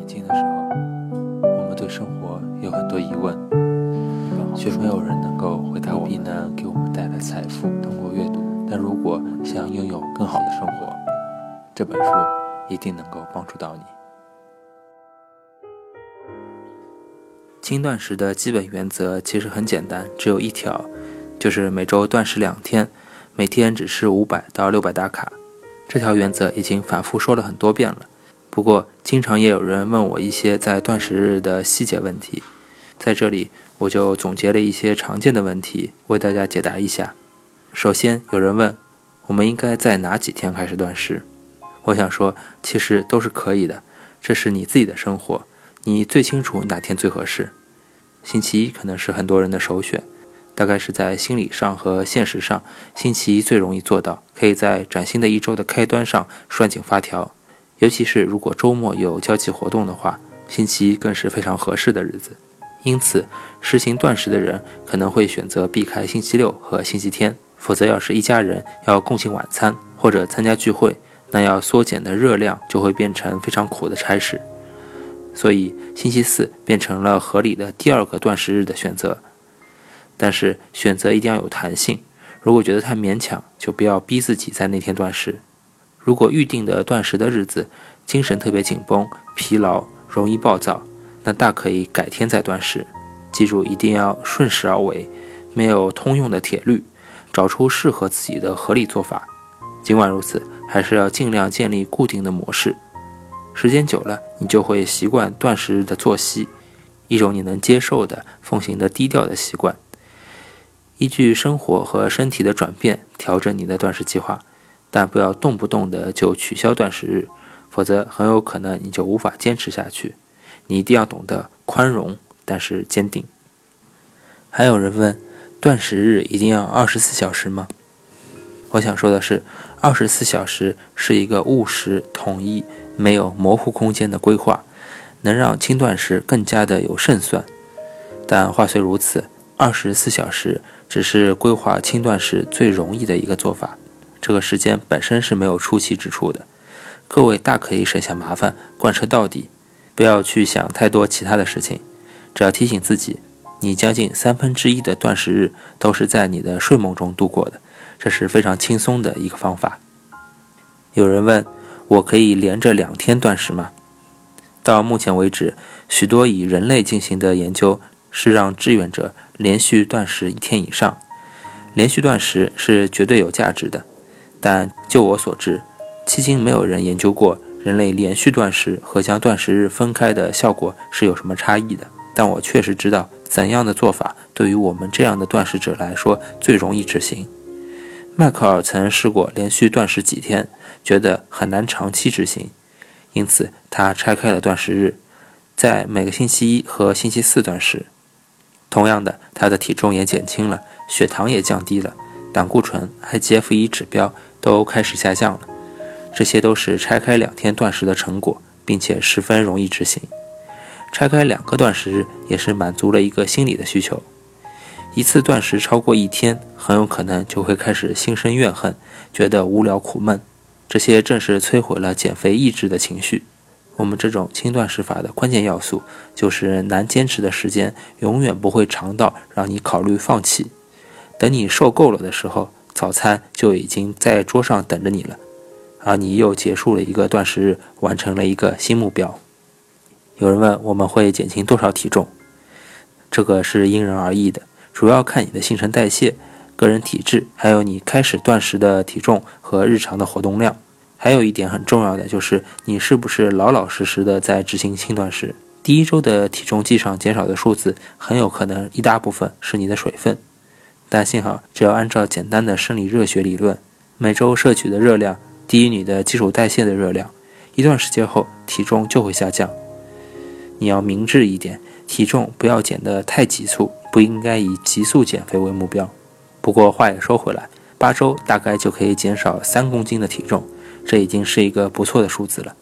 年轻的时候，我们对生活有很多疑问，却没有人能够回答我们能给我们带来财富。通过阅读，但如果想拥有更好的生活，这本书一定能够帮助到你。轻断食的基本原则其实很简单，只有一条，就是每周断食两天，每天只吃五百到六百大卡。这条原则已经反复说了很多遍了。不过，经常也有人问我一些在断食日的细节问题，在这里我就总结了一些常见的问题，为大家解答一下。首先，有人问我们应该在哪几天开始断食？我想说，其实都是可以的，这是你自己的生活。你最清楚哪天最合适。星期一可能是很多人的首选，大概是在心理上和现实上，星期一最容易做到，可以在崭新的一周的开端上拴紧发条。尤其是如果周末有交际活动的话，星期一更是非常合适的日子。因此，实行断食的人可能会选择避开星期六和星期天，否则要是一家人要共进晚餐或者参加聚会，那要缩减的热量就会变成非常苦的差事。所以，星期四变成了合理的第二个断食日的选择。但是，选择一定要有弹性。如果觉得太勉强，就不要逼自己在那天断食。如果预定的断食的日子精神特别紧绷、疲劳、容易暴躁，那大可以改天再断食。记住，一定要顺势而为，没有通用的铁律，找出适合自己的合理做法。尽管如此，还是要尽量建立固定的模式。时间久了，你就会习惯断食日的作息，一种你能接受的、奉行的低调的习惯。依据生活和身体的转变，调整你的断食计划，但不要动不动的就取消断食日，否则很有可能你就无法坚持下去。你一定要懂得宽容，但是坚定。还有人问，断食日一定要二十四小时吗？我想说的是，二十四小时是一个务实、统一。没有模糊空间的规划，能让轻断食更加的有胜算。但话虽如此，二十四小时只是规划轻断食最容易的一个做法。这个时间本身是没有出奇之处的，各位大可以省下麻烦，贯彻到底，不要去想太多其他的事情。只要提醒自己，你将近三分之一的断食日都是在你的睡梦中度过的，这是非常轻松的一个方法。有人问。我可以连着两天断食吗？到目前为止，许多以人类进行的研究是让志愿者连续断食一天以上。连续断食是绝对有价值的，但就我所知，迄今没有人研究过人类连续断食和将断食日分开的效果是有什么差异的。但我确实知道怎样的做法对于我们这样的断食者来说最容易执行。迈克尔曾试过连续断食几天，觉得很难长期执行，因此他拆开了断食日，在每个星期一和星期四断食。同样的，他的体重也减轻了，血糖也降低了，胆固醇、IGF-1 指标都开始下降了。这些都是拆开两天断食的成果，并且十分容易执行。拆开两个断食日也是满足了一个心理的需求。一次断食超过一天，很有可能就会开始心生怨恨，觉得无聊苦闷。这些正是摧毁了减肥意志的情绪。我们这种轻断食法的关键要素，就是难坚持的时间永远不会长到让你考虑放弃。等你受够了的时候，早餐就已经在桌上等着你了，而你又结束了一个断食日，完成了一个新目标。有人问我们会减轻多少体重？这个是因人而异的。主要看你的新陈代谢、个人体质，还有你开始断食的体重和日常的活动量。还有一点很重要的就是你是不是老老实实的在执行轻断食。第一周的体重计上减少的数字，很有可能一大部分是你的水分。但幸好，只要按照简单的生理热学理论，每周摄取的热量低于你的基础代谢的热量，一段时间后体重就会下降。你要明智一点，体重不要减得太急促。不应该以急速减肥为目标。不过话也说回来，八周大概就可以减少三公斤的体重，这已经是一个不错的数字了。